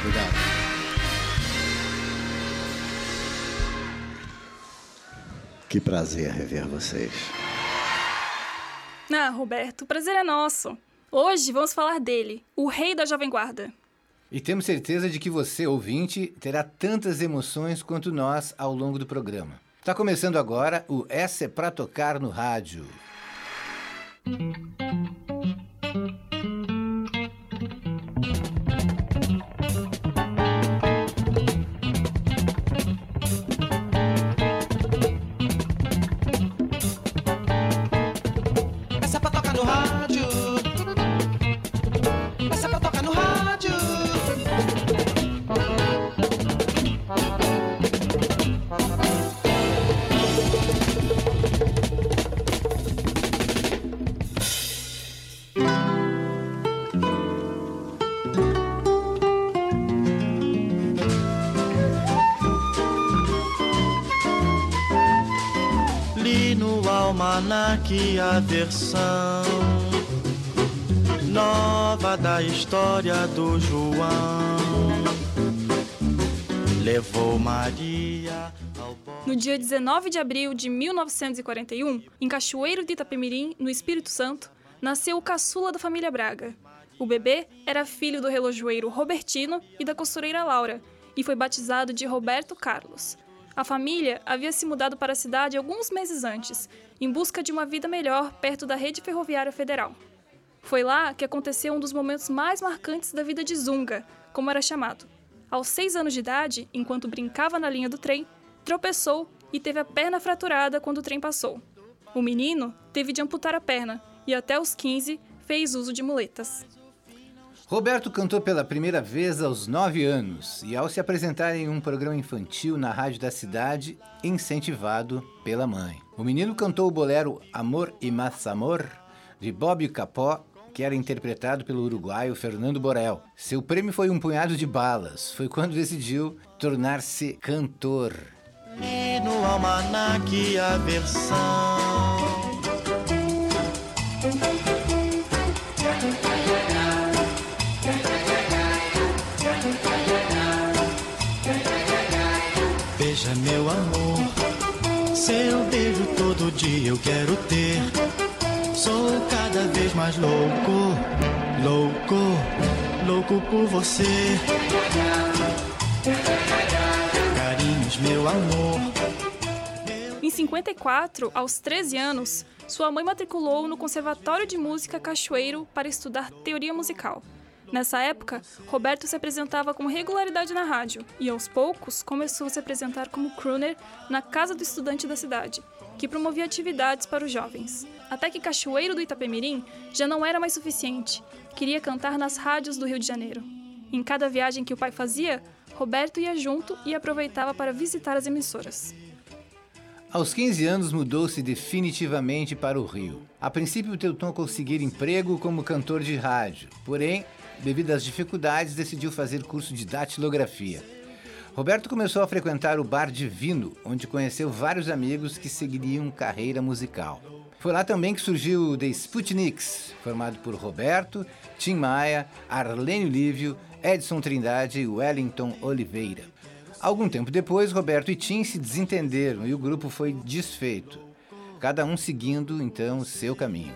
Obrigado. Que prazer rever vocês. Ah, Roberto, o prazer é nosso. Hoje vamos falar dele, o rei da Jovem Guarda. E temos certeza de que você, ouvinte, terá tantas emoções quanto nós ao longo do programa. Está começando agora o Essa é Pra Tocar no Rádio. Versão nova da história do João. Levou Maria No dia 19 de abril de 1941, em Cachoeiro de Itapemirim, no Espírito Santo, nasceu o caçula da família Braga. O bebê era filho do relojoeiro Robertino e da costureira Laura, e foi batizado de Roberto Carlos. A família havia se mudado para a cidade alguns meses antes, em busca de uma vida melhor perto da rede ferroviária federal. Foi lá que aconteceu um dos momentos mais marcantes da vida de Zunga, como era chamado. Aos seis anos de idade, enquanto brincava na linha do trem, tropeçou e teve a perna fraturada quando o trem passou. O menino teve de amputar a perna e, até os 15, fez uso de muletas. Roberto cantou pela primeira vez aos nove anos e, ao se apresentar em um programa infantil na rádio da cidade, incentivado pela mãe. O menino cantou o bolero Amor e Más Amor, de Bob Capó, que era interpretado pelo uruguaio Fernando Borel. Seu prêmio foi um punhado de balas. Foi quando decidiu tornar-se cantor. E no almanaque a versão Beija meu amor, seu beijo todo dia eu quero ter. Sou cada vez mais louco, louco, louco por você. Carinhos, meu amor. Em 54, aos 13 anos, sua mãe matriculou no Conservatório de Música Cachoeiro para estudar teoria musical. Nessa época, Roberto se apresentava com regularidade na rádio e, aos poucos, começou a se apresentar como crooner na Casa do Estudante da cidade, que promovia atividades para os jovens. Até que Cachoeiro do Itapemirim já não era mais suficiente, queria cantar nas rádios do Rio de Janeiro. Em cada viagem que o pai fazia, Roberto ia junto e aproveitava para visitar as emissoras. Aos 15 anos mudou-se definitivamente para o Rio. A princípio tentou conseguir emprego como cantor de rádio, porém devido às dificuldades, decidiu fazer curso de datilografia. Roberto começou a frequentar o Bar Divino, onde conheceu vários amigos que seguiriam carreira musical. Foi lá também que surgiu o The Sputniks, formado por Roberto, Tim Maia, Arlênio Lívio, Edson Trindade e Wellington Oliveira. Algum tempo depois, Roberto e Tim se desentenderam e o grupo foi desfeito, cada um seguindo então o seu caminho.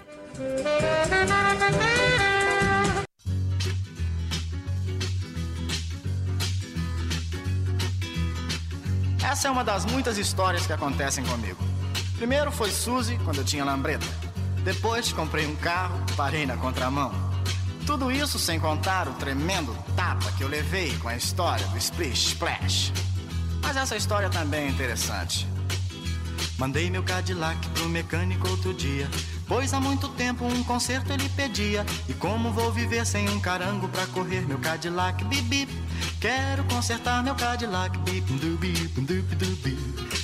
Essa é uma das muitas histórias que acontecem comigo. Primeiro foi Suzy, quando eu tinha lambreta. Depois comprei um carro, parei na contramão. Tudo isso sem contar o tremendo tapa que eu levei com a história do Splish Splash. Mas essa história também é interessante. Mandei meu Cadillac pro mecânico outro dia. Pois há muito tempo um conserto ele pedia. E como vou viver sem um carango pra correr meu Cadillac? Bip bip. Quero consertar meu Cadillac.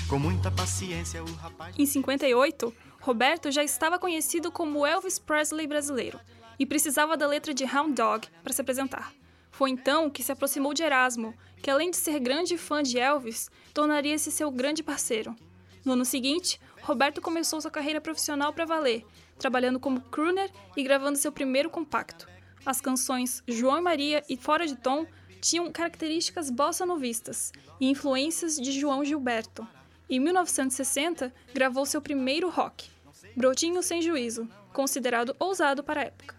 Com muita paciência, o rapaz. Em 58, Roberto já estava conhecido como Elvis Presley brasileiro e precisava da letra de Hound Dog para se apresentar. Foi então que se aproximou de Erasmo, que além de ser grande fã de Elvis, tornaria-se seu grande parceiro. No ano seguinte, Roberto começou sua carreira profissional para valer, trabalhando como crooner e gravando seu primeiro compacto. As canções João e Maria e Fora de Tom tinham características bossa novistas e influências de João Gilberto. Em 1960, gravou seu primeiro rock, Brotinho Sem Juízo, considerado ousado para a época.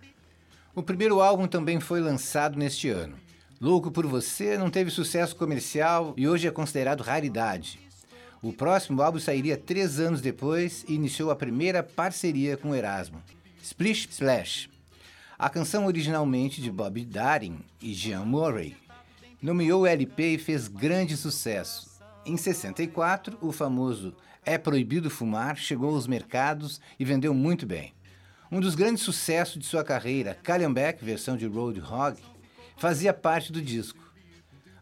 O primeiro álbum também foi lançado neste ano. Louco por Você não teve sucesso comercial e hoje é considerado raridade. O próximo álbum sairia três anos depois e iniciou a primeira parceria com Erasmo, Splish Splash. A canção originalmente de Bob Darin e Jean Murray nomeou o LP e fez grande sucesso. Em 64, o famoso É Proibido Fumar chegou aos mercados e vendeu muito bem. Um dos grandes sucessos de sua carreira, Calhambeck, versão de Roadhog, fazia parte do disco.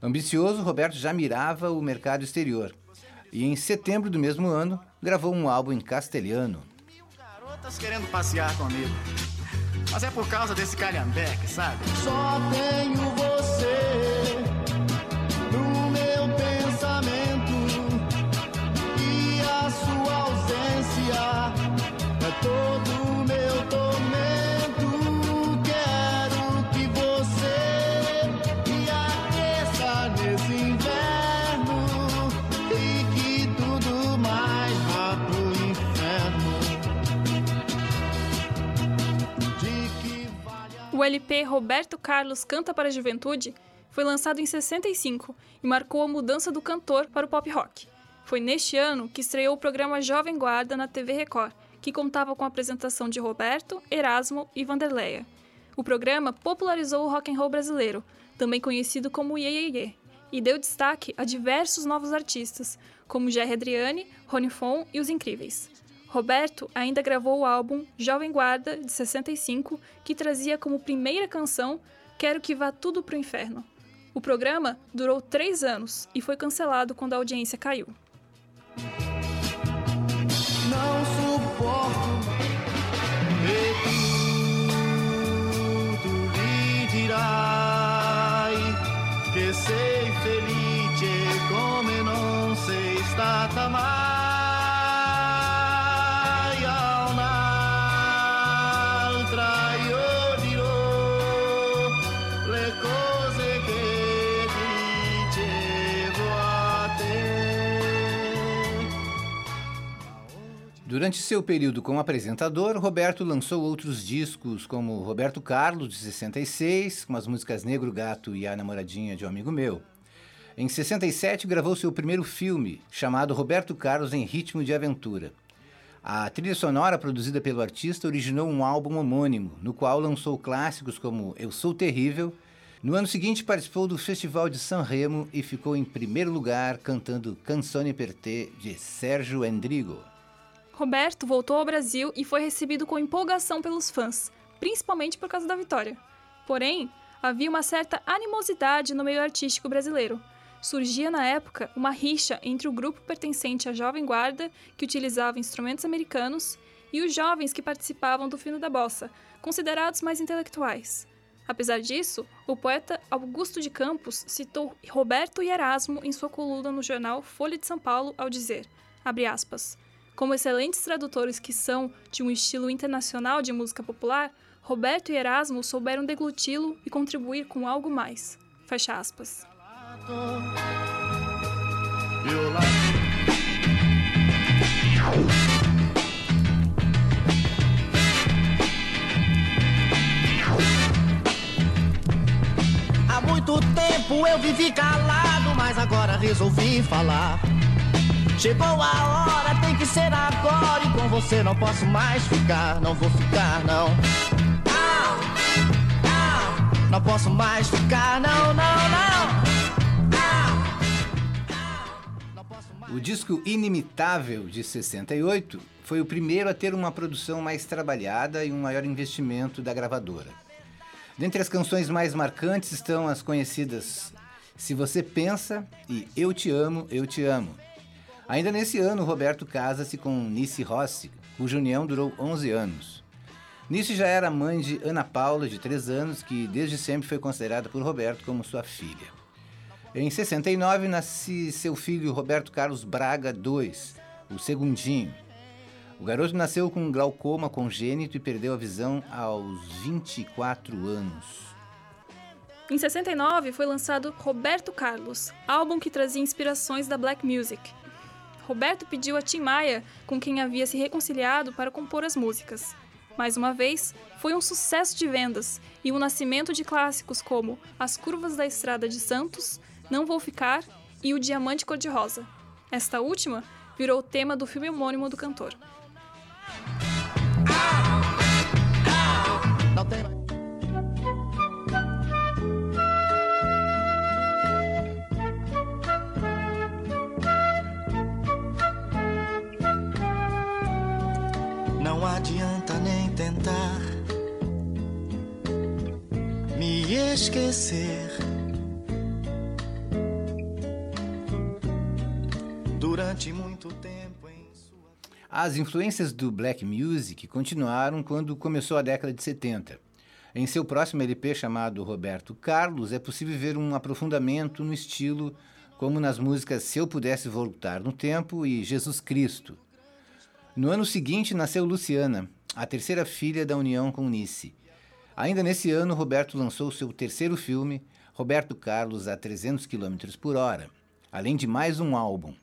Ambicioso, Roberto já mirava o mercado exterior e em setembro do mesmo ano gravou um álbum em castelhano. Mil garotas querendo passear comigo. Mas é por causa desse calhambeque, sabe? Só tenho você O LP Roberto Carlos Canta para a Juventude foi lançado em 65 e marcou a mudança do cantor para o pop rock. Foi neste ano que estreou o programa Jovem Guarda na TV Record, que contava com a apresentação de Roberto, Erasmo e Vanderleia. O programa popularizou o rock and roll brasileiro, também conhecido como Ye Ye Ye, e deu destaque a diversos novos artistas, como Jerry Adriani, Rony Fon e Os Incríveis. Roberto ainda gravou o álbum Jovem Guarda, de 65, que trazia como primeira canção Quero que Vá Tudo Pro Inferno. O programa durou três anos e foi cancelado quando a audiência caiu. não suporto que sei non sei Durante seu período como apresentador, Roberto lançou outros discos, como Roberto Carlos, de 66, com as músicas Negro Gato e A Namoradinha de um Amigo Meu. Em 67, gravou seu primeiro filme, chamado Roberto Carlos em Ritmo de Aventura. A trilha sonora produzida pelo artista originou um álbum homônimo, no qual lançou clássicos como Eu Sou Terrível. No ano seguinte, participou do Festival de San Remo e ficou em primeiro lugar cantando Canzone per te, de Sérgio Endrigo. Roberto voltou ao Brasil e foi recebido com empolgação pelos fãs, principalmente por causa da vitória. Porém, havia uma certa animosidade no meio artístico brasileiro. Surgia na época uma rixa entre o grupo pertencente à Jovem Guarda, que utilizava instrumentos americanos, e os jovens que participavam do fino da bossa, considerados mais intelectuais. Apesar disso, o poeta Augusto de Campos citou Roberto e Erasmo em sua coluna no jornal Folha de São Paulo ao dizer, abre aspas, como excelentes tradutores que são de um estilo internacional de música popular, Roberto e Erasmo souberam degluti-lo e contribuir com algo mais. Fecha aspas. Há muito tempo eu vivi calado, mas agora resolvi falar. Chegou a hora, tem que ser agora. E com você não posso mais ficar, não vou ficar, não. Au, au, não posso mais ficar, não, não, não. O disco Inimitável, de 68, foi o primeiro a ter uma produção mais trabalhada e um maior investimento da gravadora. Dentre as canções mais marcantes estão as conhecidas Se Você Pensa e Eu Te Amo, Eu Te Amo. Ainda nesse ano, Roberto casa-se com Nice Rossi, cuja união durou 11 anos. Nice já era mãe de Ana Paula, de 3 anos, que desde sempre foi considerada por Roberto como sua filha. Em 69, nasce seu filho Roberto Carlos Braga II, o segundinho. O garoto nasceu com glaucoma congênito e perdeu a visão aos 24 anos. Em 69 foi lançado Roberto Carlos, álbum que trazia inspirações da black music. Roberto pediu a Tim Maia, com quem havia se reconciliado, para compor as músicas. Mais uma vez, foi um sucesso de vendas e o nascimento de clássicos como As Curvas da Estrada de Santos, Não Vou Ficar e O Diamante Cor-de-Rosa. Esta última virou o tema do filme homônimo do cantor. Esquecer. Durante muito tempo em sua. As influências do black music continuaram quando começou a década de 70. Em seu próximo LP chamado Roberto Carlos, é possível ver um aprofundamento no estilo, como nas músicas Se Eu Pudesse Voltar no Tempo e Jesus Cristo. No ano seguinte nasceu Luciana, a terceira filha da união com Nice. Ainda nesse ano, Roberto lançou seu terceiro filme, Roberto Carlos a 300 km por hora, além de mais um álbum.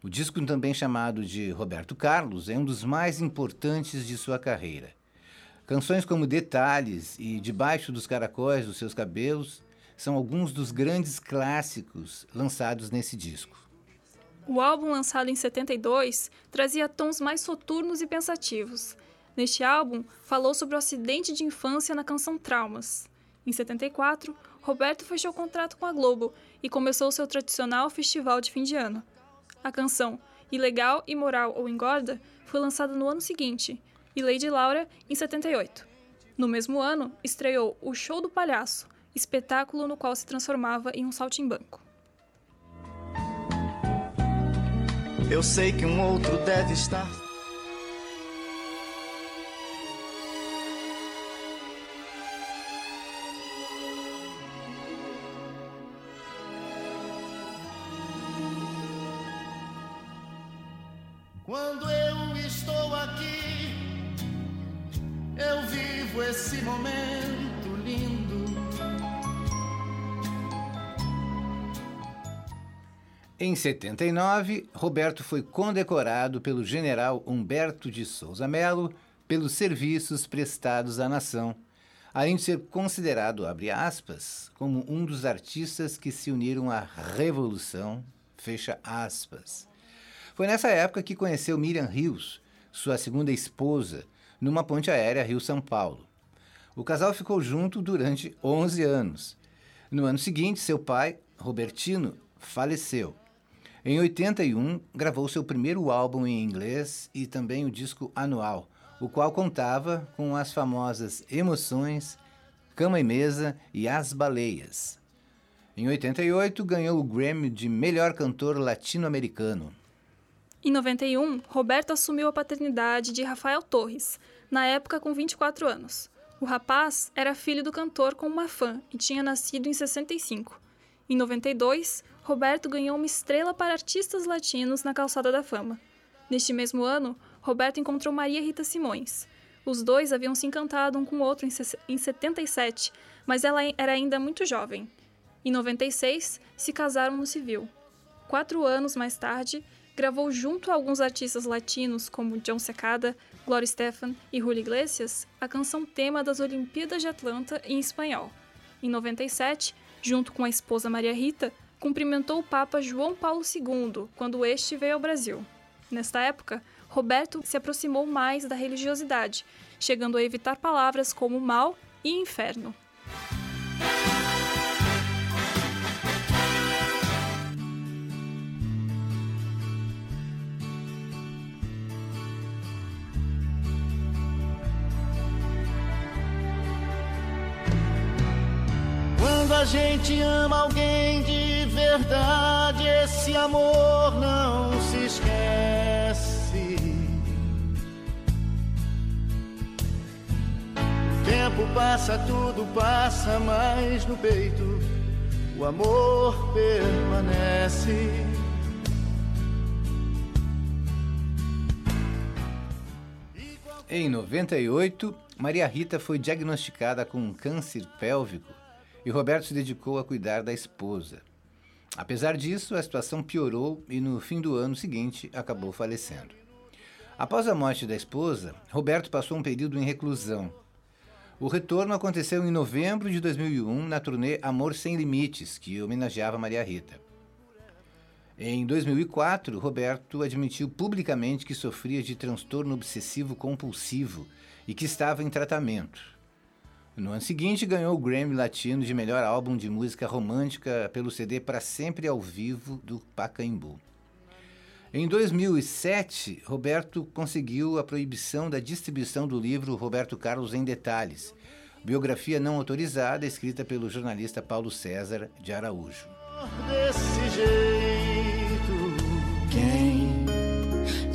O disco, também chamado de Roberto Carlos, é um dos mais importantes de sua carreira. Canções como Detalhes e Debaixo dos Caracóis dos Seus Cabelos são alguns dos grandes clássicos lançados nesse disco. O álbum, lançado em 72, trazia tons mais soturnos e pensativos. Neste álbum, falou sobre o acidente de infância na canção Traumas. Em 74, Roberto fechou contrato com a Globo e começou seu tradicional festival de fim de ano. A canção Ilegal, Imoral ou Engorda foi lançada no ano seguinte e Lady Laura em 78. No mesmo ano, estreou O Show do Palhaço, espetáculo no qual se transformava em um saltimbanco. Eu sei que um outro deve estar. Em 79, Roberto foi condecorado pelo general Humberto de Souza Melo pelos serviços prestados à nação, além de ser considerado, abre aspas, como um dos artistas que se uniram à revolução, fecha aspas. Foi nessa época que conheceu Miriam Rios, sua segunda esposa, numa ponte aérea Rio-São Paulo. O casal ficou junto durante 11 anos. No ano seguinte, seu pai, Robertino, faleceu. Em 81, gravou seu primeiro álbum em inglês e também o disco anual, o qual contava com as famosas Emoções, Cama e Mesa e As Baleias. Em 88, ganhou o Grammy de Melhor Cantor Latino-Americano. Em 91, Roberto assumiu a paternidade de Rafael Torres, na época com 24 anos. O rapaz era filho do cantor com uma fã e tinha nascido em 65. Em 92, Roberto ganhou uma estrela para artistas latinos na Calçada da Fama. Neste mesmo ano, Roberto encontrou Maria Rita Simões. Os dois haviam se encantado um com o outro em 77, mas ela era ainda muito jovem. Em 96, se casaram no civil. Quatro anos mais tarde, gravou junto a alguns artistas latinos como John Secada, Gloria Estefan e Julio Iglesias a canção tema das Olimpíadas de Atlanta em espanhol. Em 97, junto com a esposa Maria Rita, cumprimentou o Papa João Paulo II quando este veio ao Brasil. Nesta época, Roberto se aproximou mais da religiosidade, chegando a evitar palavras como mal e inferno. Quando a gente ama alguém verdade, esse amor não se esquece. O tempo passa, tudo passa, mas no peito o amor permanece. Em 98, Maria Rita foi diagnosticada com um câncer pélvico e Roberto se dedicou a cuidar da esposa. Apesar disso, a situação piorou e no fim do ano seguinte acabou falecendo. Após a morte da esposa, Roberto passou um período em reclusão. O retorno aconteceu em novembro de 2001 na turnê Amor Sem Limites, que homenageava Maria Rita. Em 2004, Roberto admitiu publicamente que sofria de transtorno obsessivo compulsivo e que estava em tratamento. No ano seguinte, ganhou o Grammy Latino de melhor álbum de música romântica pelo CD Para Sempre ao Vivo do Pacaembu. Em 2007, Roberto conseguiu a proibição da distribuição do livro Roberto Carlos em Detalhes, biografia não autorizada escrita pelo jornalista Paulo César de Araújo. Desse jeito, Quem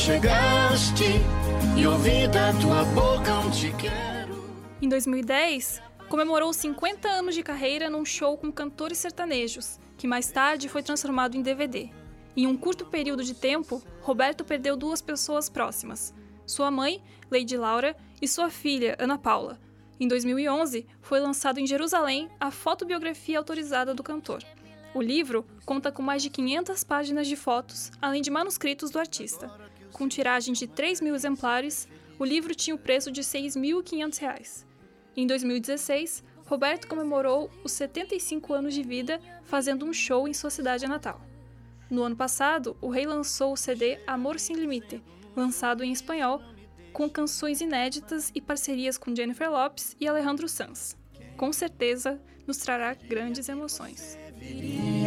Chegaste e ouvi da tua boca um te quero. Em 2010, comemorou 50 anos de carreira num show com cantores sertanejos, que mais tarde foi transformado em DVD. Em um curto período de tempo, Roberto perdeu duas pessoas próximas: sua mãe, Lady Laura, e sua filha, Ana Paula. Em 2011, foi lançado em Jerusalém a fotobiografia autorizada do cantor. O livro conta com mais de 500 páginas de fotos, além de manuscritos do artista. Com tiragem de 3 mil exemplares, o livro tinha o preço de R$ 6.500. Em 2016, Roberto comemorou os 75 anos de vida fazendo um show em sua cidade natal. No ano passado, o rei lançou o CD Amor Sem Limite, lançado em espanhol, com canções inéditas e parcerias com Jennifer Lopes e Alejandro Sanz. Com certeza, nos trará grandes emoções.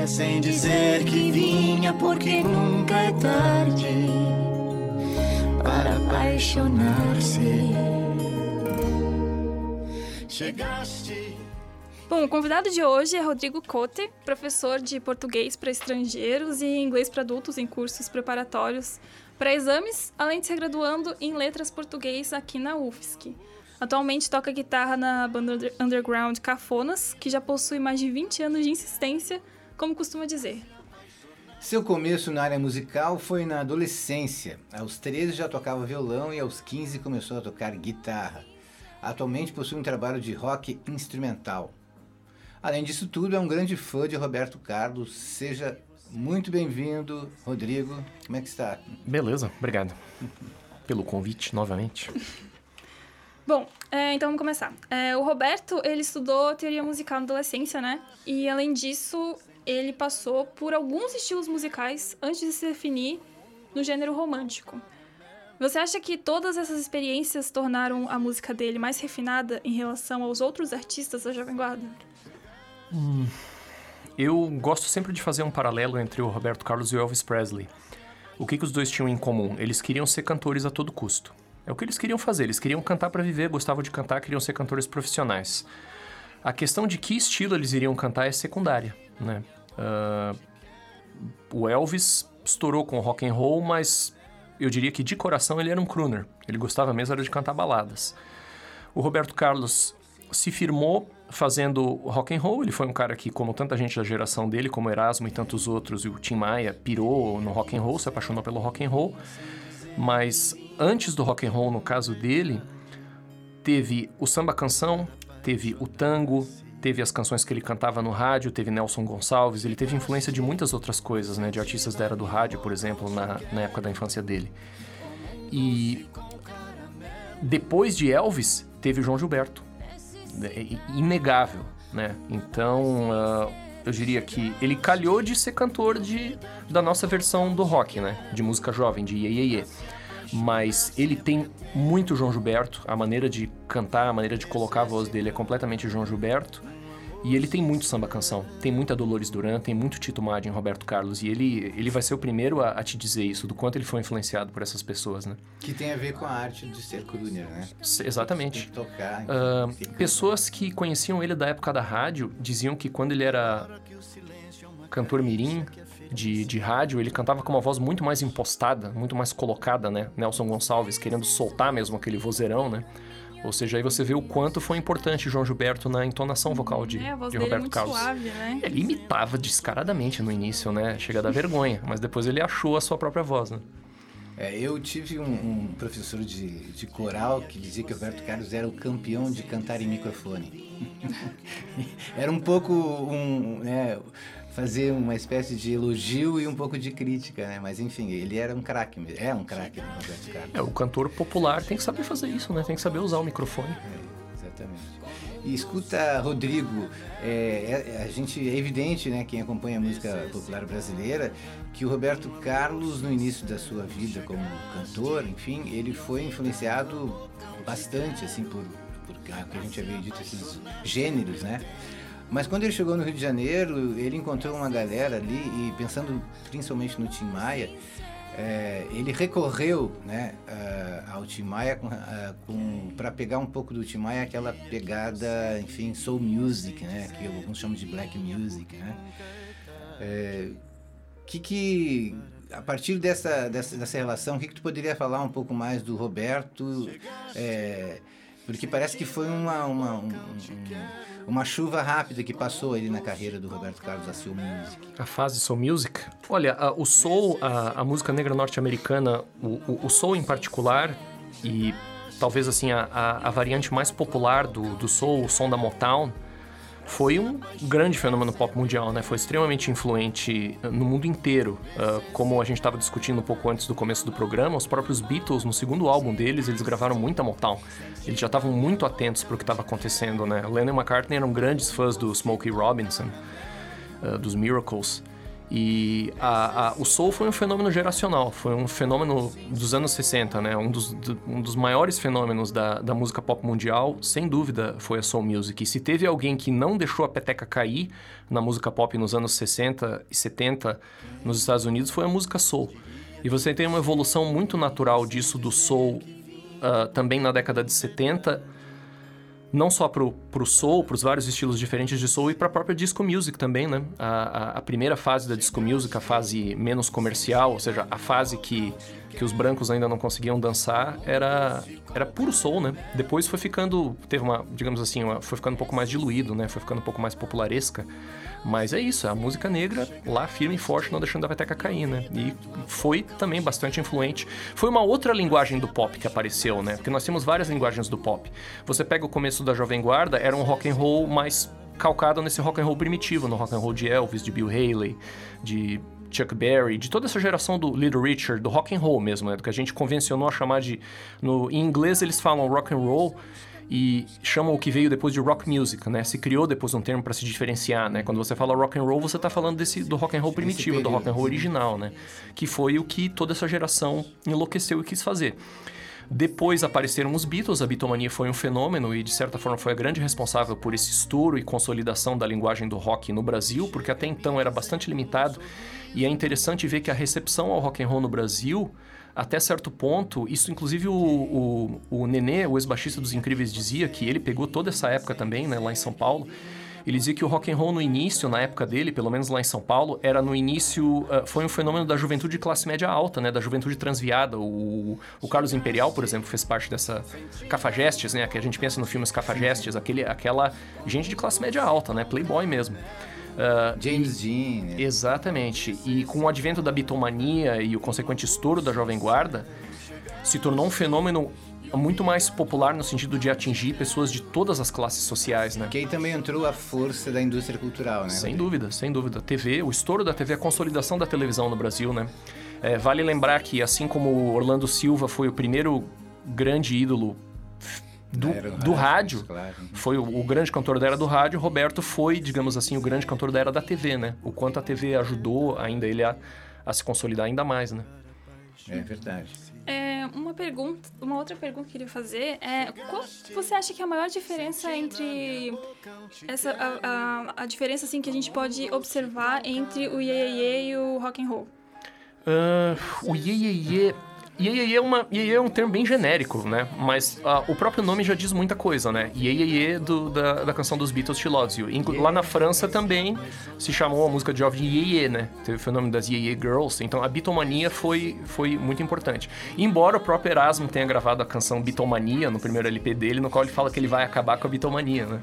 Sem dizer que vinha, porque nunca é tarde para apaixonar-se. Chegaste. Bom, o convidado de hoje é Rodrigo Cote, professor de português para estrangeiros e inglês para adultos em cursos preparatórios para exames, além de ser graduando em letras português aqui na UFSC. Atualmente toca guitarra na banda under- underground Cafonas, que já possui mais de 20 anos de insistência, como costuma dizer. Seu começo na área musical foi na adolescência. Aos 13 já tocava violão e aos 15 começou a tocar guitarra. Atualmente possui um trabalho de rock instrumental. Além disso tudo, é um grande fã de Roberto Carlos. Seja muito bem-vindo, Rodrigo. Como é que está? Beleza, obrigado pelo convite novamente. Bom, é, então vamos começar. É, o Roberto, ele estudou teoria musical na adolescência, né? E além disso, ele passou por alguns estilos musicais antes de se definir no gênero romântico. Você acha que todas essas experiências tornaram a música dele mais refinada em relação aos outros artistas da Jovem Guarda? Eu gosto sempre de fazer um paralelo entre o Roberto Carlos e o Elvis Presley. O que, que os dois tinham em comum? Eles queriam ser cantores a todo custo. É o que eles queriam fazer. Eles queriam cantar para viver, gostavam de cantar, queriam ser cantores profissionais. A questão de que estilo eles iriam cantar é secundária, né? Ah, o Elvis estourou com rock and roll, mas eu diria que de coração ele era um crooner. Ele gostava mesmo era de cantar baladas. O Roberto Carlos se firmou fazendo rock and roll. Ele foi um cara que, como tanta gente da geração dele, como Erasmo e tantos outros, e o Tim Maia, pirou no rock and roll, se apaixonou pelo rock and roll. Mas antes do rock and roll, no caso dele, teve o samba canção, teve o tango, teve as canções que ele cantava no rádio, teve Nelson Gonçalves, ele teve influência de muitas outras coisas, né, de artistas da era do rádio, por exemplo, na, na época da infância dele. E depois de Elvis, teve João Gilberto. É inegável, né? Então, ah, eu diria que ele calhou de ser cantor de, da nossa versão do rock, né? De música jovem, de iê, iê, iê. Mas ele tem muito João Gilberto, a maneira de cantar, a maneira de colocar a voz dele é completamente João Gilberto. E ele tem muito samba canção, tem muita Dolores Duran, tem muito Tito Madden, Roberto Carlos. E ele, ele vai ser o primeiro a, a te dizer isso, do quanto ele foi influenciado por essas pessoas, né? Que tem a ver com a arte de ser crooner, né? S- Tem Exatamente. que tocar. Fica- pessoas que conheciam ele da época da rádio diziam que quando ele era cantor mirim de, de rádio, ele cantava com uma voz muito mais impostada, muito mais colocada, né? Nelson Gonçalves querendo soltar mesmo aquele vozeirão, né? Ou seja, aí você vê o quanto foi importante João Gilberto na entonação vocal de, É, a voz de dele é Roberto muito Carlos. suave, né? Ele imitava descaradamente no início, né? Chega a dar vergonha, mas depois ele achou a sua própria voz, né? É, eu tive um, um professor de, de coral que dizia que o Roberto Carlos era o campeão de cantar em microfone. era um pouco um, né, fazer uma espécie de elogio e um pouco de crítica, né? Mas enfim, ele era um craque, mesmo. é um craque, né, Roberto Carlos. É, o cantor popular tem que saber fazer isso, né? Tem que saber usar o microfone. É, exatamente. E escuta, Rodrigo, é, é- a gente é evidente, né, quem acompanha a música popular brasileira, que o Roberto Carlos, no início da sua vida como cantor, enfim, ele foi influenciado bastante, assim, por, por o que a gente havia dito, esses gêneros, né? Mas quando ele chegou no Rio de Janeiro, ele encontrou uma galera ali, e pensando principalmente no Tim Maia, é, ele recorreu né, ah, ao Tim Maia com, para pegar um pouco do Tim Maia aquela pegada, enfim, soul music, né, que alguns chamam de black music, né. É, que que a partir dessa, dessa, dessa relação, o que, que tu poderia falar um pouco mais do Roberto? É, porque parece que foi uma, uma, um- um- uma chuva rápida que passou ali na carreira do Roberto Carlos da Soul Music. A fase soul music. Olha, a- o soul, a, a música negra norte-americana, o, o, o soul em particular, e talvez assim a, a, variante mais popular do, do soul, o som da Motown, foi um grande fenômeno pop mundial, né? Foi extremamente influente uh, no mundo inteiro. Uh, como a gente estava discutindo um pouco antes do começo do programa, os próprios Beatles, no segundo álbum deles, eles gravaram muita Motown. Eles já estavam muito atentos para o que estava acontecendo, né? Lennon e McCartney eram grandes fãs do Smokey Robinson, uh, dos Miracles. E a- a- o soul foi um fenômeno geracional, foi um fenômeno dos anos 60, né? Um dos, do- um dos maiores fenômenos da, da música pop mundial, sem dúvida, foi a soul music. E se teve alguém que não deixou a peteca cair na música pop nos anos 60 e 70 nos Estados Unidos, foi a música soul. E você tem uma evolução muito natural disso do soul ah, também na década de 70, não só pro, pro soul, pros vários estilos diferentes de soul e pra própria disco music também, né? A, a, a primeira fase da disco music, a fase menos comercial, ou seja, a fase que, que os brancos ainda não conseguiam dançar, era, era puro soul, né? Depois foi ficando, teve uma, digamos assim, uma, foi ficando um pouco mais diluído, né? Foi ficando um pouco mais popularesca. Mas é isso, a música negra lá firme e forte, não deixando a peteca cair, né? E foi também bastante influente. Foi uma outra linguagem do pop que apareceu, né? Porque nós temos várias linguagens do pop. Você pega o começo da Jovem Guarda, era um rock and roll mais calcado nesse rock and roll primitivo, no rock and roll de Elvis, de Bill Haley, de Chuck Berry, de toda essa geração do Little Richard, do rock and roll mesmo, né? Do que a gente convencionou a chamar de no em inglês eles falam rock and roll e chamam o que veio depois de rock music, né? Se criou depois um termo para se diferenciar, né? Quando você fala rock and roll, você tá falando desse do rock and roll primitivo, do rock and roll original, né? Que foi o que toda essa geração enlouqueceu e quis fazer. Depois apareceram os Beatles, a bitomania foi um fenômeno e de certa forma foi a grande responsável por esse estouro e consolidação da linguagem do rock no Brasil, porque até então era bastante limitado. E é interessante ver que a recepção ao rock and roll no Brasil, até certo ponto, isso inclusive o, o, o Nenê, o ex-baixista dos Incríveis, dizia que ele pegou toda essa época também, né, lá em São Paulo. Ele dizia que o rock and roll no início, na época dele, pelo menos lá em São Paulo, era no início uh, foi um fenômeno da juventude de classe média alta, né, da juventude transviada. O, o Carlos Imperial, por exemplo, fez parte dessa cafajestes, né, que a gente pensa no filme Os Cafajestes, aquele, aquela gente de classe média alta, né, playboy mesmo. Uh, James Dean, né? Exatamente. E com o advento da bitomania e o consequente estouro da Jovem Guarda, se tornou um fenômeno muito mais popular no sentido de atingir pessoas de todas as classes sociais, né? Que aí também entrou a força da indústria cultural, né? Sem dúvida, sem dúvida. TV, o estouro da TV, a consolidação da televisão no Brasil, né? É, vale lembrar que, assim como o Orlando Silva foi o primeiro grande ídolo do, do rádio, mas claro. foi o, o grande cantor da era do rádio, Roberto foi, digamos assim, o grande cantor da era da TV, né? O quanto a TV ajudou ainda ele a, a se consolidar ainda mais, né? É verdade. É, uma pergunta, uma outra pergunta que eu queria fazer é qual você acha que é a maior diferença entre essa a, a, a diferença assim que a gente pode observar entre o iê, iê, iê e o rock and roll? Ah, o Ye Ye Ye, Iê é, uma, é um termo bem genérico, né? Mas uh, o próprio nome já diz muita coisa, né? Iê do da, da canção dos Beatles, She Loves You. Inclu lá na França também se chamou a música de jovem de Iê né? Teve o nome das Iê Girls. Então a Beatlemania foi, foi muito importante. Embora o próprio Erasmo tenha gravado a canção Beatlemania no primeiro LP dele, no qual ele fala que ele vai acabar com a Beatlemania, né?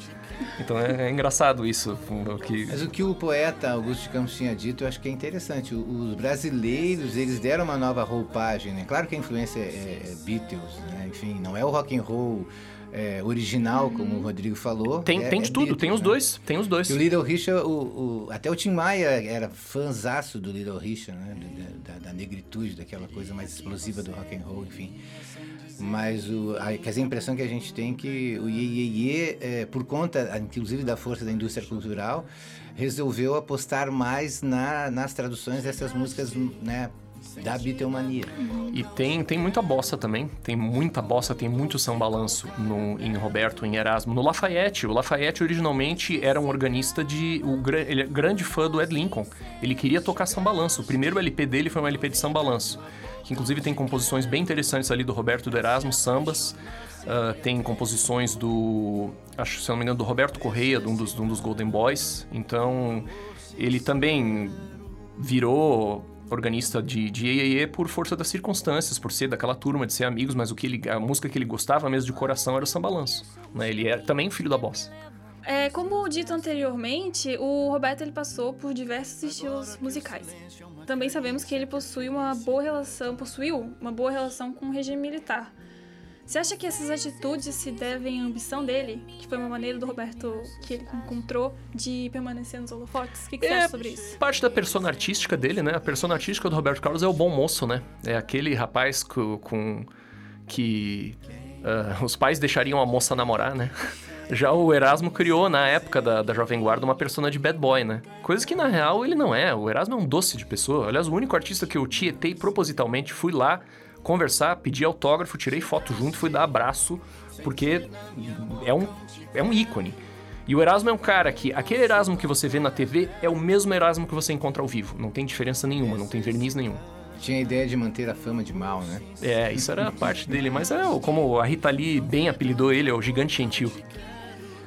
Então é, é engraçado isso. Que... Mas o que o poeta Augusto de Campos tinha dito, eu acho que é interessante. Os brasileiros, eles deram uma nova roupagem, né? Claro que a influência é, é Beatles, né? Enfim, não é o rock and roll é, original, como o Rodrigo falou. Tem, é, tem de é tudo, Beatles, tem os né? dois, tem os dois. E o Little Richard, o, o, até o Tim Maia era fãzaço do Little Richard, né? Da, da, da, negritude, daquela coisa mais explosiva do rock and roll, enfim. Mas o, a, a impressão que a gente tem que o Ye, é, por conta, inclusive, da força da indústria cultural, resolveu apostar mais na, nas traduções dessas músicas, né? Da Beatlemania. E tem, tem muita bossa também. Tem muita bossa, tem muito sambalanço no, em Roberto, em Erasmo. No Lafayette. O Lafayette originalmente era um organista de. O, ele é grande fã do Ed Lincoln. Ele queria tocar sambalanço. O primeiro LP dele foi um LP de sambalanço. Que inclusive tem composições bem interessantes ali do Roberto do Erasmo, sambas. Uh, tem composições do. Acho, se não me engano, do Roberto Correia, de um dos, de um dos Golden Boys. Então, ele também virou organista de, de EEE por força das circunstâncias, por ser daquela turma, de ser amigos, mas o que ele, a música que ele gostava mesmo de coração era o sambalanço. Né? Ele era também filho da bossa. É, como dito anteriormente, o Roberto ele passou por diversos estilos musicais. Também sabemos que ele possui uma boa relação, possuiu uma boa relação com o regime militar. Você acha que essas atitudes se devem à ambição dele, que foi uma maneira do Roberto que ele encontrou de permanecer nos holofotes? O que, que você é acha sobre isso? Parte da persona artística dele, né? A persona artística do Roberto Carlos é o bom moço, né? É aquele rapaz com, com que uh, os pais deixariam a moça namorar, né? Já o Erasmo criou, na época da, da Jovem Guarda, uma persona de bad boy, né? Coisa que, na real, ele não é. O Erasmo é um doce de pessoa. Aliás, o único artista que eu tietei propositalmente, fui lá conversar, pedi autógrafo, tirei foto junto, fui dar abraço, porque é um, é um ícone. E o Erasmo é um cara que, aquele Erasmo que você vê na TV é o mesmo Erasmo que você encontra ao vivo. Não tem diferença nenhuma, não tem verniz nenhum. Tinha a ideia de manter a fama de mal, né? É, isso era a parte dele. Mas é como a Rita Lee bem apelidou ele, é o gigante gentil.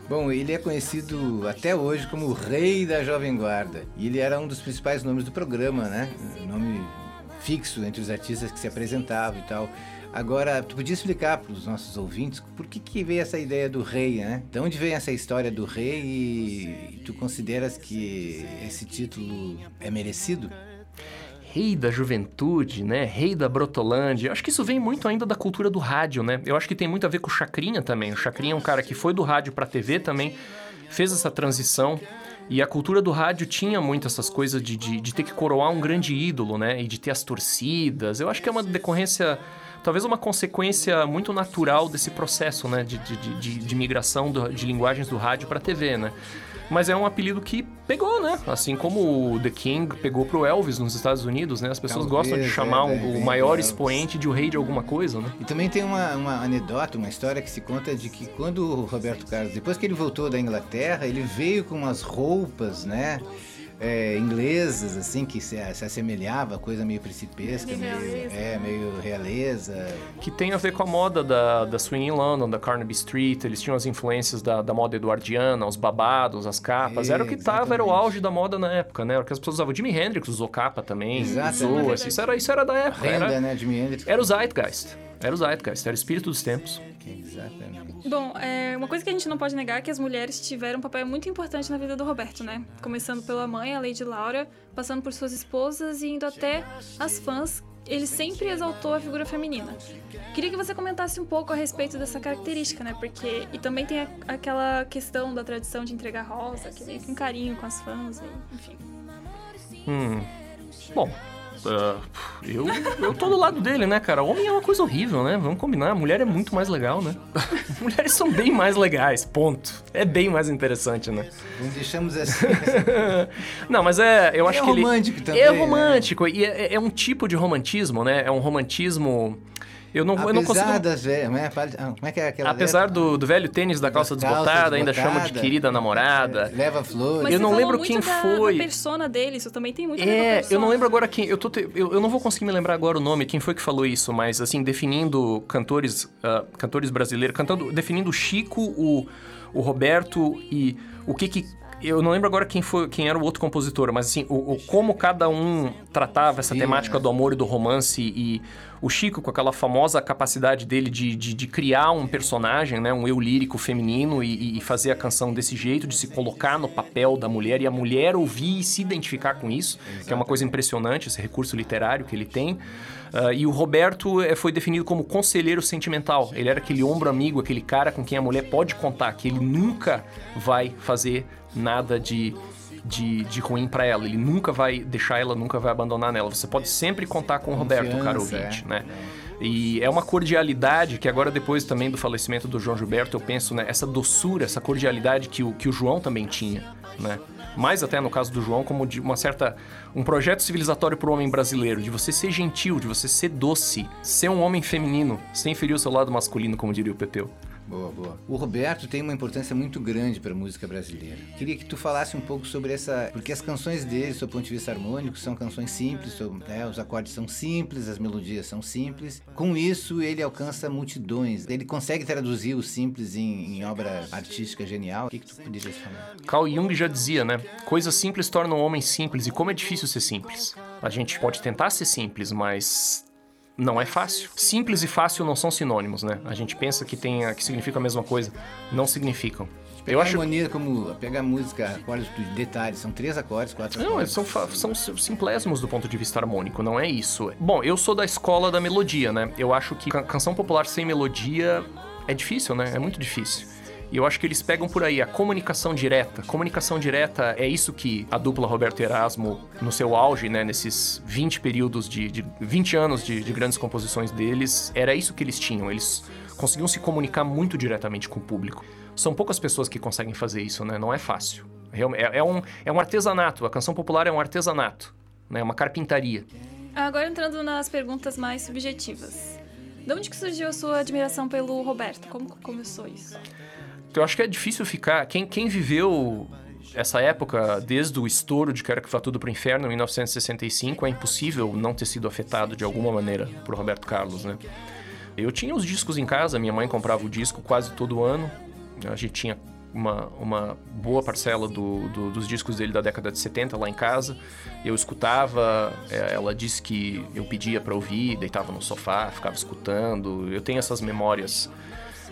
Bom, ele é conhecido até hoje como o rei da Jovem Guarda. E ele era um dos principais nomes do programa, né? Nome fixo entre os artistas que se apresentavam e tal. Agora, tu podia explicar para os nossos ouvintes por que, que veio essa ideia do rei, né? De onde vem essa história do rei e tu consideras que esse título é merecido? Rei da juventude, né? Rei da Brotolândia. Acho que isso vem muito ainda da cultura do rádio, né? Eu acho que tem muito a ver com o Chacrinha também. O Chacrinha é um cara que foi do rádio para TV também, fez essa transição. E a cultura do rádio tinha muito essas coisas de, de, de, ter que coroar um grande ídolo, né? E de ter as torcidas. Eu acho que é uma decorrência, talvez uma consequência muito natural desse processo, né? De, de, de, de migração do, de linguagens do rádio para a TV, né? Mas é um apelido que pegou, né? Assim como o The King pegou pro Elvis nos Estados Unidos, né? As pessoas Talvez, gostam de chamar é, um, é, o maior é, expoente de o rei de alguma coisa, né? E também tem uma, uma anedota, uma história que se conta de que quando o Roberto Carlos, depois que ele voltou da Inglaterra, ele veio com umas roupas, né? É, inglesas, assim, que se, se assemelhava, coisa meio principesca, meio, é, meio realeza. Que tem a ver com a moda da, da Swing in London, da Carnaby Street, eles tinham as influências da, da moda eduardiana, os babados, as capas, É, era o que tava, era o auge da moda na época, né? Era o que as pessoas usavam. Jimi Hendrix usou capa também, Exatamente. usou, assim, isso, era, isso era da época. Renda, Era, né, Jimi Hendrix. era o Zeitgeist. Era o Zeitgeist, era o espírito dos tempos. Exatamente. Bom, é, uma coisa que a gente não pode negar é que as mulheres tiveram um papel muito importante na vida do Roberto, né? Começando pela mãe, a Lady Laura, passando por suas esposas e indo até as fãs. Ele sempre exaltou a figura feminina. Queria que você comentasse um pouco a respeito dessa característica, né? Porque. E também tem a- aquela questão da tradição de entregar rosa, que vem com carinho com as fãs, enfim. Hum. Bom. Ah, eu, eu tô do lado dele, né, cara? Homem é uma coisa horrível, né? Vamos combinar. Mulher é muito mais legal, né? Mulheres são bem mais legais, ponto. É bem mais interessante, né? Não deixamos assim. Não, mas é. Eu acho É que ele. romântico também, É né? romântico. E é, é um tipo de romantismo, né? É um romantismo. Eu não, eu não Apesar consigo. das velhas, né? Ah, Como é que é aquela Apesar do, do velho tênis da calça Da calça desbotada, ainda chama de querida namorada. É, leva flores. Mas Eu não falou lembro muito quem da, foi. Da persona dele, isso também tem muito É, eu não lembro agora quem. Eu, tô te- eu, eu não vou conseguir me lembrar agora o nome, quem foi que falou isso, mas assim, definindo cantores, ah, cantores brasileiros, cantando, definindo o Chico, o, o Roberto e o que que. Eu não lembro agora quem foi, quem era o outro compositor, mas assim, o, o- como cada um tratava essa Sim, temática é. do amor e do romance e o Chico com aquela famosa capacidade dele de, de, de criar um personagem, né, um eu lírico feminino e, e fazer a canção desse jeito, de se colocar no papel da mulher e a mulher ouvir e se identificar com isso, que é uma coisa impressionante, esse recurso literário que ele tem. Ah, e o Roberto eh, foi definido como conselheiro sentimental. Ele era aquele ombro amigo, aquele cara com quem a mulher pode contar, que ele nunca vai fazer nada de de, de ruim pra ela. Ele nunca vai deixar ela, nunca vai abandonar nela. Você pode sempre contar com o Roberto, Confiança, ouvinte, é. E é uma cordialidade que agora, depois também do falecimento do João Gilberto, eu penso, né? Essa doçura, essa cordialidade que o, que o João também tinha, né? Mais até no caso do João, como de uma certa... Um projeto civilizatório pro homem brasileiro, de você ser gentil, de você ser doce, ser um homem feminino, sem ferir o seu lado masculino, como diria o Pepeu. Boa, boa. O Roberto tem uma importância muito grande para a música brasileira. Queria que tu falasse um pouco sobre essa, porque as canções dele, do ponto de vista harmônico, são canções simples, são- né, os acordes são simples, as melodias são simples. Com isso, ele alcança multidões. Ele consegue traduzir o simples em, em obra artística genial. O que, que tu poderias falar? Carl Jung já dizia, né? Coisas simples tornam o homem simples. E como é difícil ser simples. A gente pode tentar ser simples, mas não é fácil. Simples e fácil não são sinônimos, né? A gente pensa que tem que significa a mesma coisa, não significam. Pegar Eu acho harmonia como pegar a música, acordes de detalhes, são três acordes, quatro não, acordes. eles são, são simplésimos do ponto de vista harmônico, não é isso. Bom, eu sou da escola da melodia, né? Eu acho que can- canção popular sem melodia é difícil, né? É muito difícil. E eu acho que eles pegam por aí a comunicação direta. Comunicação direta é isso que a dupla Roberto Erasmo, no seu auge, né? Nesses 20 períodos de, de 20 anos de, de grandes composições deles, era isso que eles tinham. Eles conseguiam se comunicar muito diretamente com o público. São poucas pessoas que conseguem fazer isso, né? Não é fácil. É, é um, é um artesanato. A canção popular é um artesanato, né? É uma carpintaria. Agora entrando nas perguntas mais subjetivas. De onde que surgiu a sua admiração pelo Roberto? Como começou isso? Eu acho que é difícil ficar. Quem, quem viveu essa época, desde o estouro de Quero que Vá Tudo pro Inferno, em 1965, é impossível não ter sido afetado de alguma maneira por Roberto Carlos, né? Eu tinha os discos em casa, minha mãe comprava o disco quase todo ano. A gente tinha uma, uma boa parcela do- do- dos discos dele da década de 70 lá em casa. Eu escutava, é, ela disse que eu pedia pra ouvir, deitava no sofá, ficava escutando. Eu tenho essas memórias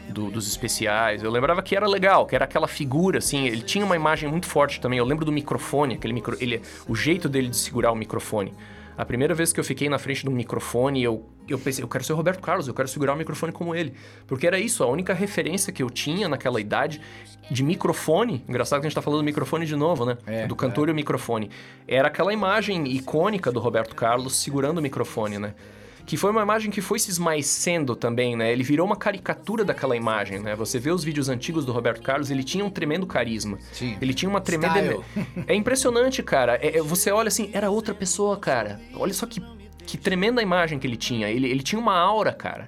do- dos especiais. Eu lembrava que era legal, que era aquela figura, assim. Ele tinha uma imagem muito forte também. Eu lembro do microfone, aquele micro, ele, o jeito dele de segurar o microfone. A primeira vez que eu fiquei na frente de um microfone, eu, eu pensei, eu quero ser o Roberto Carlos, eu quero segurar o microfone como ele. Porque era isso, a única referência que eu tinha naquela idade de microfone. Engraçado que a gente tá falando do microfone de novo, né? É, do cantor e o microfone. Era aquela imagem icônica do Roberto Carlos segurando o microfone, né? Que foi uma imagem que foi se esmaecendo também, né? Ele virou uma caricatura daquela imagem, né? Você vê os vídeos antigos do Roberto Carlos, ele tinha um tremendo carisma. Tinha. Ele tinha uma tremenda... Style. É impressionante, cara. É- é- você olha assim, era outra pessoa, cara. Olha só que, que tremenda imagem que ele tinha. Ele, ele tinha uma aura, cara.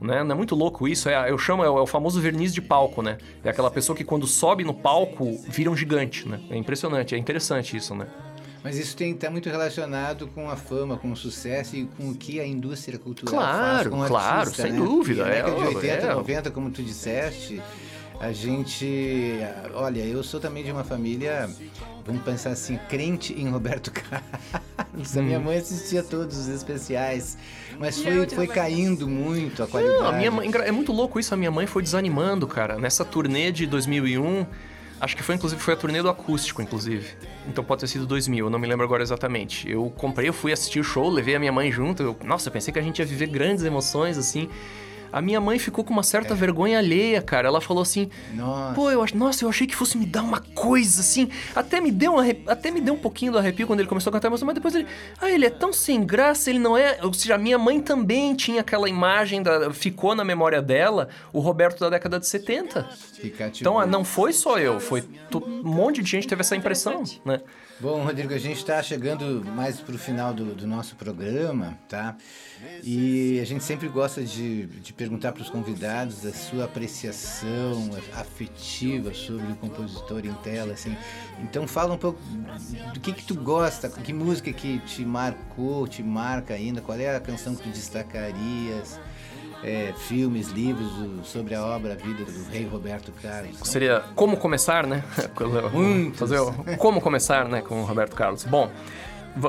Né? Não é muito louco isso? É, eu chamo, é o, é o famoso verniz de palco, né? É aquela pessoa que quando sobe no palco vira um gigante, né? É impressionante, é interessante isso, né? Mas isso tem tá muito relacionado com a fama, com o sucesso e com o que a indústria cultural Claro, faz com o claro, artista, sem né? dúvida, na é, década de 80, é. 90, como tu disseste, a gente... Olha, eu sou também de uma família, vamos pensar assim, crente em Roberto Carlos. A minha Hum. mãe assistia todos os especiais, mas E foi, foi caindo muito a qualidade. Não, a minha mãe, é muito louco isso, a minha mãe foi desanimando, cara. Nessa turnê de 2001, acho que foi inclusive foi a turnê do acústico, inclusive. Então pode ter sido 2000, eu não me lembro agora exatamente. Eu comprei, eu fui assistir o show, levei a minha mãe junto. Eu, nossa, eu pensei que a gente ia viver grandes emoções assim. A minha mãe ficou com uma certa vergonha alheia, cara. Ela falou assim: Nossa. Pô, eu ach... nossa, eu achei que fosse me dar uma coisa assim. Até me deu um até me deu um pouquinho do arrepio quando ele começou a cantar, mas depois ele, ah, ele é tão sem graça, ele não é. Ou seja, a minha mãe também tinha aquela imagem da ficou na memória dela, o Roberto da década de 70. Fica, tipo, Então, ah, não foi só eu, foi to- um monte de gente teve essa impressão, né? Bom, Rodrigo, a gente está chegando mais para o final do, do, nosso programa, tá? E a gente sempre gosta de, de perguntar para os convidados a sua apreciação afetiva sobre o compositor em tela, assim. Então fala um pouco do que que tu gosta, que música que te marcou, te marca ainda, qual é a canção que tu destacarias? É, filmes, livros sobre a obra, a vida do rei Roberto Carlos. Seria Como Começar, né? Muitos. Fazer o Como Começar, né, com o Roberto Carlos. Bom,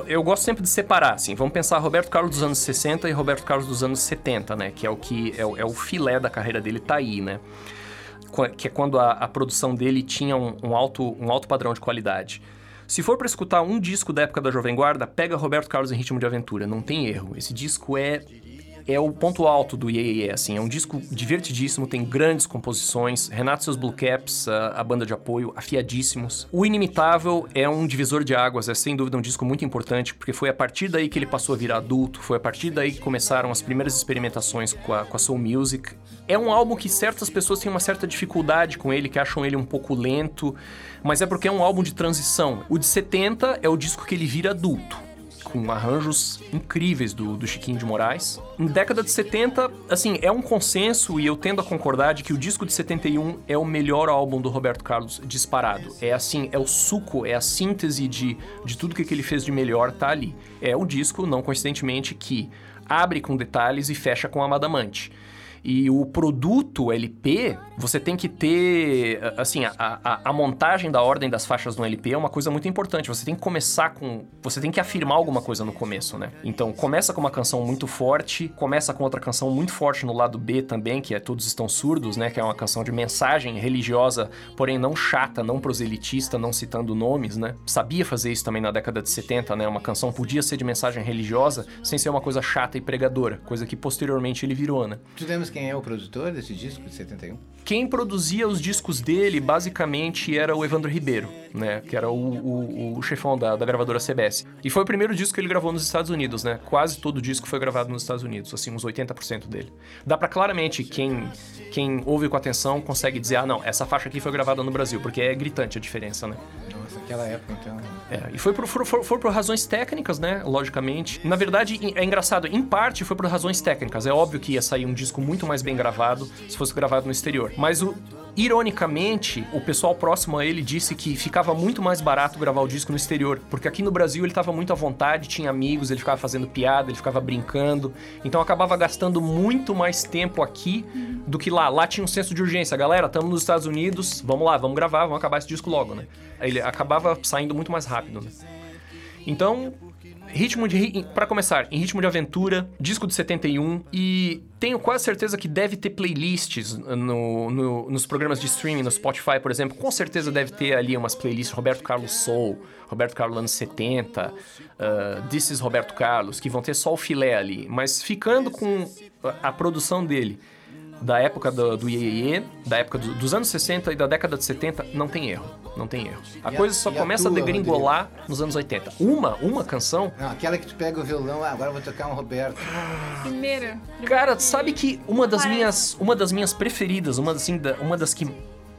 eu gosto sempre de separar, assim. Vamos pensar Roberto Carlos dos anos 60 e Roberto Carlos dos anos 70, né? Que é o que é, o, é o filé da carreira dele, tá aí, né? Que é quando a, a produção dele tinha um, um, alto, um alto padrão de qualidade. Se for para escutar um disco da época da Jovem Guarda, pega Roberto Carlos em Ritmo de Aventura, não tem erro. Esse disco é é o ponto alto do Yeah, assim, é um disco divertidíssimo, tem grandes composições, Renato seus Blue Caps, a, a, banda de apoio, afiadíssimos. O Inimitável é um divisor de águas, é sem dúvida um disco muito importante, porque foi a partir daí que ele passou a virar adulto, foi a partir daí que começaram as primeiras experimentações com a, com a Soul Music. É um álbum que certas pessoas têm uma certa dificuldade com ele, que acham ele um pouco lento, mas é porque é um álbum de transição. O de 70 é o disco que ele vira adulto com arranjos incríveis do, do Chiquinho de Moraes. Na década de 70, assim, é um consenso e eu tendo a concordar de que o disco de 71 é o melhor álbum do Roberto Carlos disparado. É assim, é o suco, é a síntese de, de tudo que ele fez de melhor tá ali. É o disco, não coincidentemente, que abre com detalhes e fecha com Amadamante. E o produto LP, você tem que ter. Assim, a, a, a, montagem da ordem das faixas no LP é uma coisa muito importante. Você tem que começar com. Você tem que afirmar alguma coisa no começo, né? Então, começa com uma canção muito forte, começa com outra canção muito forte no lado B também, que é Todos Estão Surdos, né? Que é uma canção de mensagem religiosa, porém não chata, não proselitista, não citando nomes, né? Sabia fazer isso também na década de 70, né? Uma canção podia ser de mensagem religiosa sem ser uma coisa chata e pregadora, coisa que posteriormente ele virou, né? Tivemos quem é o produtor desse disco de 71? Quem produzia os discos dele, basicamente, era o Evandro Ribeiro, né? Que era o, o, o chefão da, da, gravadora CBS. E foi o primeiro disco que ele gravou nos Estados Unidos, né? Quase todo o disco foi gravado nos Estados Unidos, assim, uns 80% dele. Dá para claramente, quem, quem ouve com atenção consegue dizer, ah, não, essa faixa aqui foi gravada no Brasil, porque é gritante a diferença, né? Nossa, aquela época, então... É, e foi por, for, for por razões técnicas, né? Logicamente. Na verdade, é engraçado, em parte foi por razões técnicas. É óbvio que ia sair um disco muito mais bem gravado se fosse gravado no exterior. Mas o, Ironicamente, o pessoal próximo a ele disse que ficava muito mais barato gravar o disco no exterior, porque aqui no Brasil ele estava muito à vontade, tinha amigos, ele ficava fazendo piada, ele ficava brincando, então acabava gastando muito mais tempo aqui do que lá. Lá tinha um senso de urgência, galera, estamos nos Estados Unidos, vamos lá, vamos gravar, vamos acabar esse disco logo, né? Ele acabava saindo muito mais rápido, né? Então, ritmo de. para começar, em ritmo de aventura, disco de 71, e tenho quase certeza que deve ter playlists no, no, nos programas de streaming, no Spotify, por exemplo. Com certeza deve ter ali umas playlists Roberto Carlos Soul, Roberto Carlos anos 70, uh, This is Roberto Carlos, que vão ter só o filé ali. Mas ficando com a, a produção dele da época do, do Iê, da época do, dos anos 60 e da década de 70, não tem erro. Não tem erro. A e coisa a, só começa a, tua, a degringolar Rodrigo? nos anos 80. Uma, uma canção. Não, aquela que tu pega o violão, ah, agora eu vou tocar um Roberto. Primeira. Cara, sabe que uma das minhas, uma das minhas preferidas, uma assim, uma das que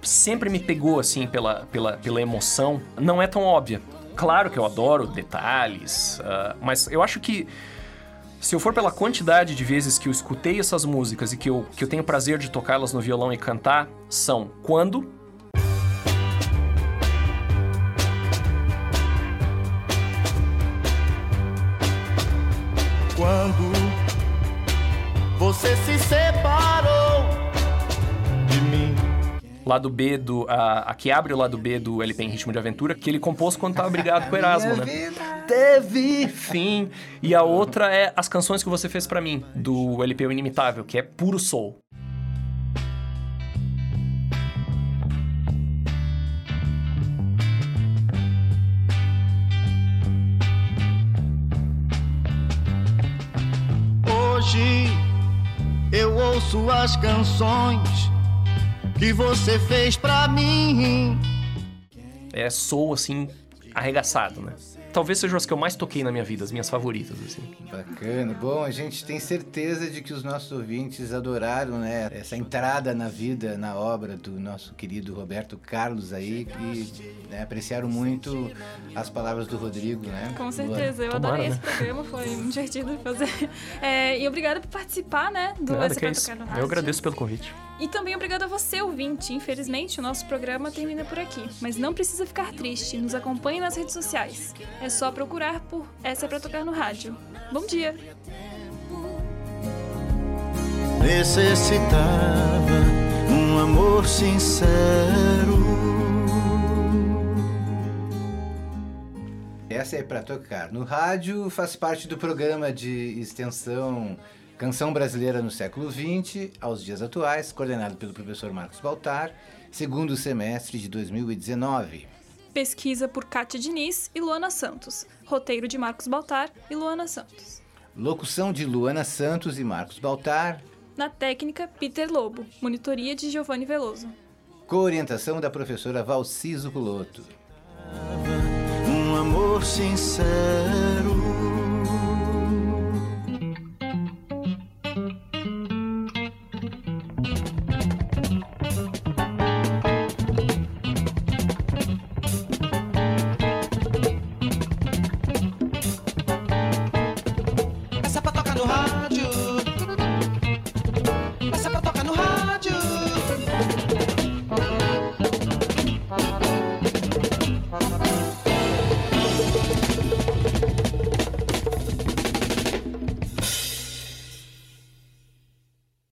sempre me pegou assim pela, pela, pela emoção, não é tão óbvia. Claro que eu adoro detalhes, uh, mas eu acho que se eu for pela quantidade de vezes que eu escutei essas músicas e que eu, que eu tenho prazer de tocá-las no violão e cantar, são Quando, Quando você se separou de mim. Lado B do. A, a que abre o lado B do LP em Ritmo de Aventura, que ele compôs quando estava brigado com o Erasmo, né? Vida teve fim. E a outra é As Canções que Você Fez para Mim, do LP O Inimitável, que é puro soul. Hoje eu ouço as canções que você fez pra mim. É soul assim, arregaçado, né? Talvez sejam as que eu mais toquei na minha vida, as minhas favoritas, assim. Bacana. Bom, a gente tem certeza de que os nossos ouvintes adoraram, né, essa entrada na vida, na obra do nosso querido Roberto Carlos aí, que né, apreciaram muito as palavras do Rodrigo, né? Com certeza, eu Tomara, adorei né? esse programa, foi muito divertido de fazer. É, e obrigada por participar, né, do Nada Esse é Eu agradeço pelo convite. E também obrigada a você, ouvinte. Infelizmente, o nosso programa termina por aqui. Mas não precisa ficar triste. Nos acompanhe nas redes sociais. É só procurar por Essa é pra tocar no rádio. Bom dia! Necessitava um amor sincero. Essa é para tocar. No rádio faz parte do programa de extensão Canção Brasileira no século XX, aos dias atuais, coordenado pelo professor Marcos Baltar, segundo semestre de 2019. Pesquisa por Kátia Diniz e Luana Santos. Roteiro de Marcos Baltar e Luana Santos. Locução de Luana Santos e Marcos Baltar. Na técnica, Peter Lobo. Monitoria de Giovanni Veloso. Coorientação da professora Valciso Culoto. Um amor sincero.